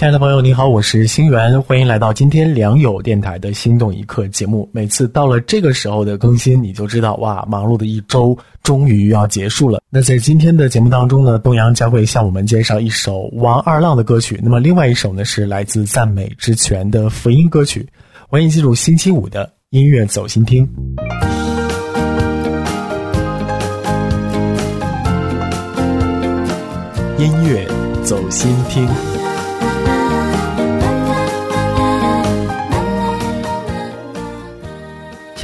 亲爱的朋友，你好，我是星源，欢迎来到今天良友电台的心动一刻节目。每次到了这个时候的更新，你就知道哇，忙碌的一周终于要结束了。那在今天的节目当中呢，东阳将会向我们介绍一首王二浪的歌曲，那么另外一首呢是来自赞美之泉的福音歌曲。欢迎进入星期五的音乐走心听，音乐走心听。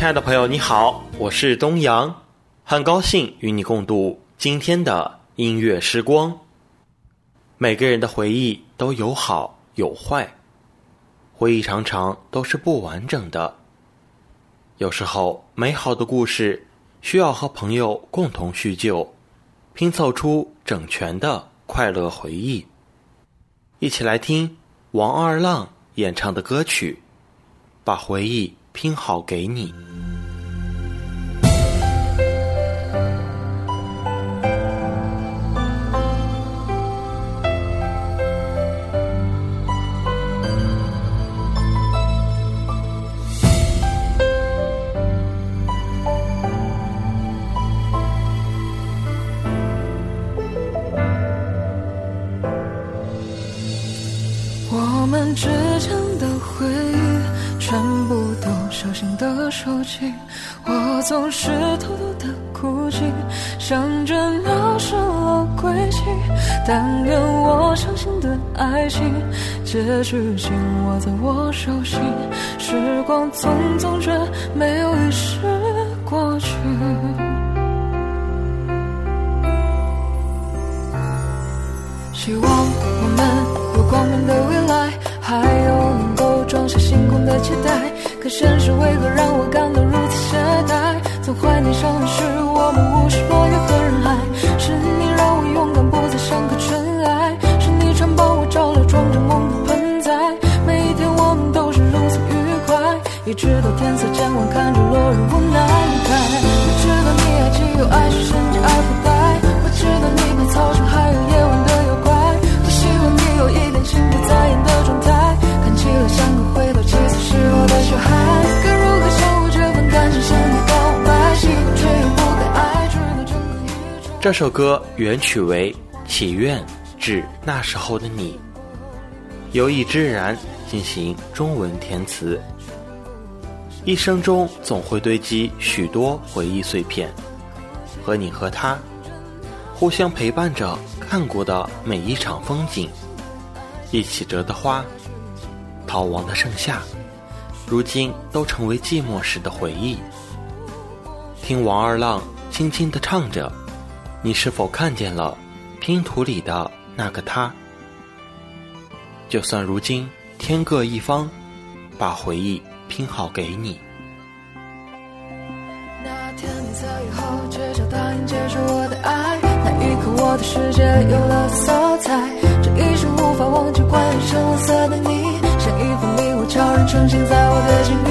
亲爱的朋友，你好，我是东阳，很高兴与你共度今天的音乐时光。每个人的回忆都有好有坏，回忆常常都是不完整的。有时候，美好的故事需要和朋友共同叙旧，拼凑出整全的快乐回忆。一起来听王二浪演唱的歌曲，把回忆。拼好给你。但愿我相信的爱情，结局紧握在我手心。时光匆匆，却没有遗失过去。希望我们有光明的未来，还有能够装下星空的期待。可现实为何让我感到如此懈怠？总怀念少年时，我们无需落叶和人海。直到天色渐晚，看着落日无奈离开。我知道你爱既有爱是甚至爱不败。我知道你怕操场还有夜晚的妖怪。我希望你有一点心不在焉的状态，看起来像个回到七岁时候的小孩。该如何相互这份感情向你告白？喜欢却又不该爱，直到整个宇宙。这首歌原曲为《祈愿致那时候的你》，由易之然进行中文填词。一生中总会堆积许多回忆碎片，和你和他互相陪伴着看过的每一场风景，一起折的花，逃亡的盛夏，如今都成为寂寞时的回忆。听王二浪轻轻地唱着，你是否看见了拼图里的那个他？就算如今天各一方，把回忆拼好给你。那天你在以后街角答应接受我的爱，那一刻我的世界有了色彩。这一生无法忘记关于深蓝色的你，像一幅迷雾悄然呈现在我的心里。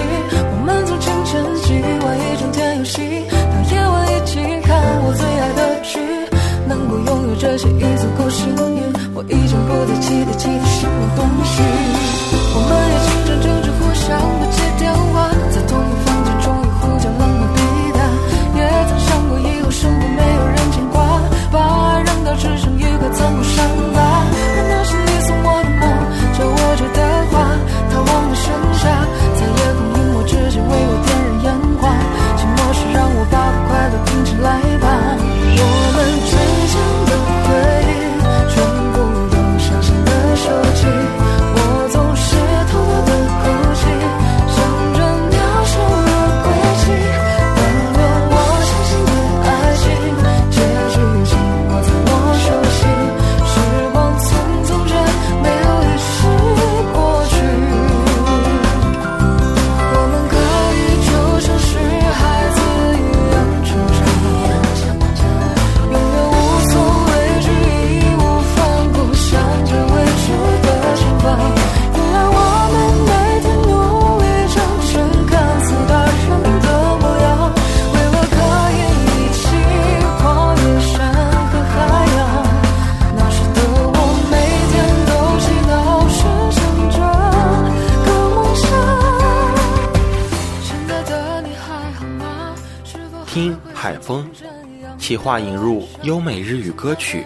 我们从清晨起玩一整天游戏，到夜晚一起看我最爱的剧。能够拥有这些已足够幸运，我已经不再期待其他什么东西。企划引入优美日语歌曲，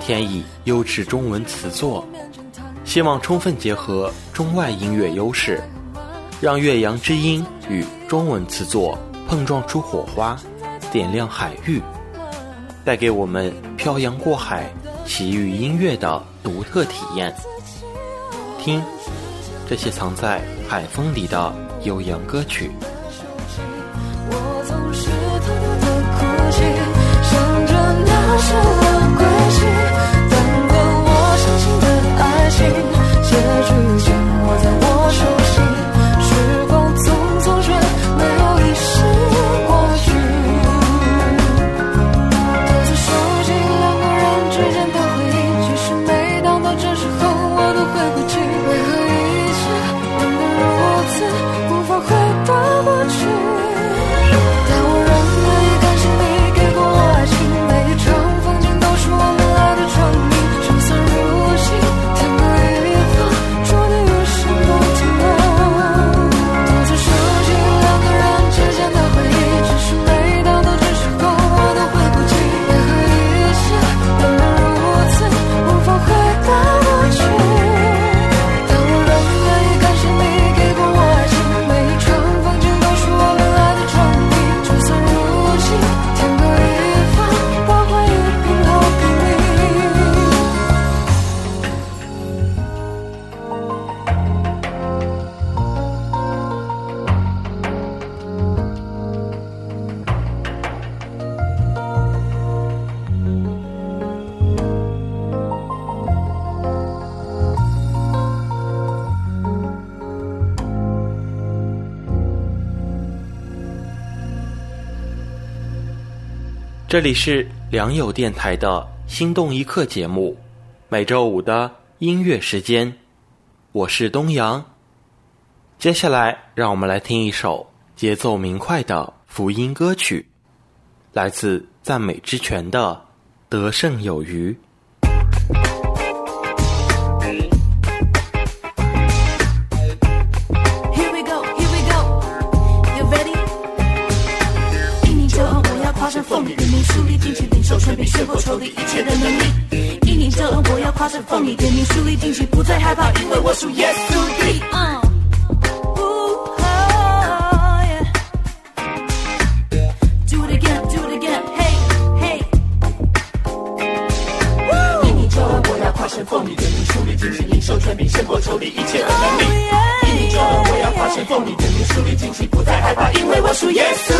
添以优质中文词作，希望充分结合中外音乐优势，让岳阳之音与中文词作碰撞出火花，点亮海域，带给我们漂洋过海、奇遇音乐的独特体验。听，这些藏在海风里的悠扬歌曲。着这里是良友电台的心动一刻节目，每周五的音乐时间，我是东阳。接下来，让我们来听一首节奏明快的福音歌曲，来自赞美之泉的《得胜有余》。恩，我要跨上凤梨，点名树立进去，不再害怕，因为我属耶稣的。嗯。Ooh, oh, yeah. Do it again, do it again, hey, hey. 因你救恩，我要跨上凤梨，点名树立进去，领受权柄，胜过仇敌一切的能力。因你救恩，我要跨上凤梨，点名树立进去，不再害怕，因为我属耶稣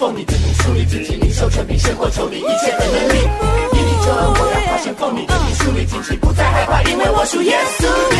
奉你真心，树立自己领袖权柄，胜过仇敌一切的能力。别逼着我要发现，奉你真心，树立自己，不再害怕，因为我属耶稣。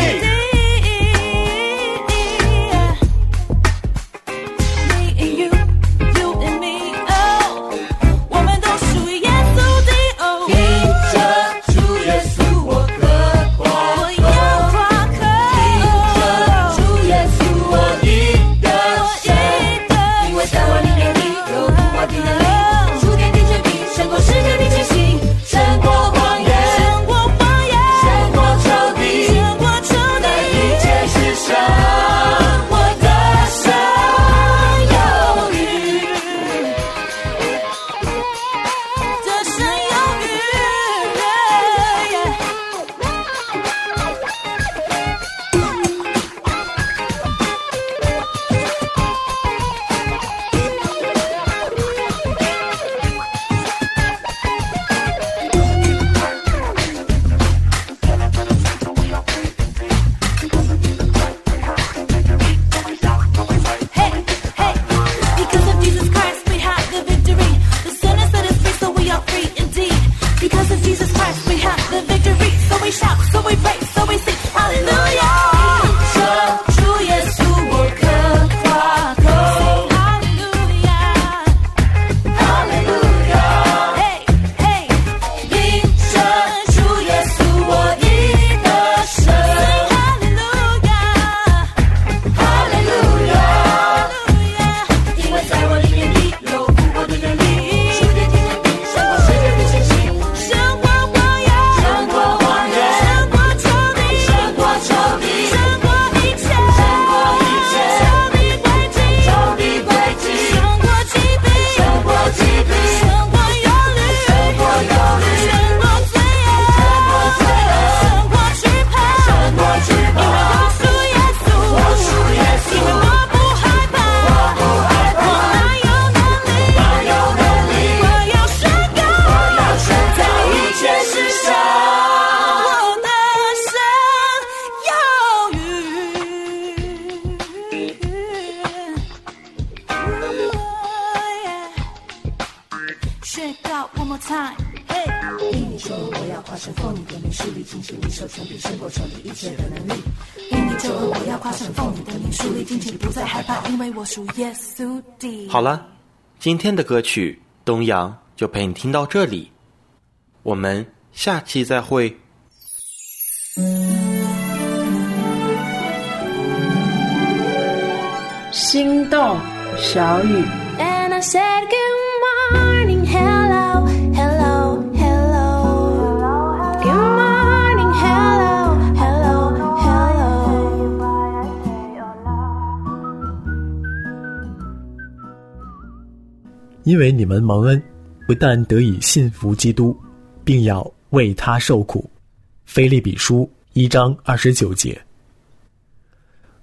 要夸神奉你的名，树立金钱，不再害怕，因为我属耶稣的。好了，今天的歌曲《东阳》就陪你听到这里，我们下期再会。心动小雨。And I said 因为你们蒙恩，不但得以信服基督，并要为他受苦。菲利比书一章二十九节。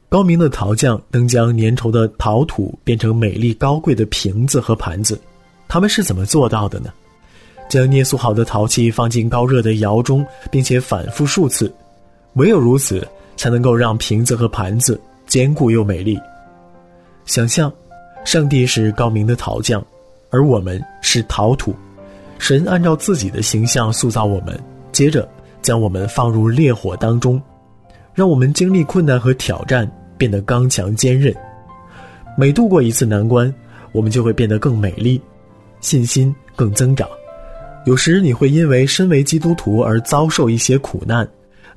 高明的陶匠能将粘稠的陶土变成美丽高贵的瓶子和盘子，他们是怎么做到的呢？将捏塑好的陶器放进高热的窑中，并且反复数次，唯有如此，才能够让瓶子和盘子坚固又美丽。想象，上帝是高明的陶匠，而我们是陶土。神按照自己的形象塑造我们，接着将我们放入烈火当中，让我们经历困难和挑战，变得刚强坚韧。每度过一次难关，我们就会变得更美丽，信心更增长。有时你会因为身为基督徒而遭受一些苦难，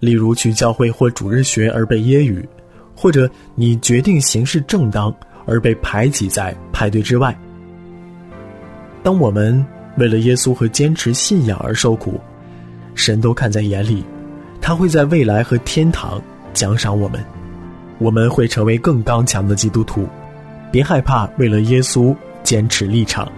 例如去教会或主日学而被揶揄，或者你决定行事正当而被排挤在派对之外。当我们为了耶稣和坚持信仰而受苦，神都看在眼里，他会在未来和天堂奖赏我们。我们会成为更刚强的基督徒，别害怕为了耶稣坚持立场。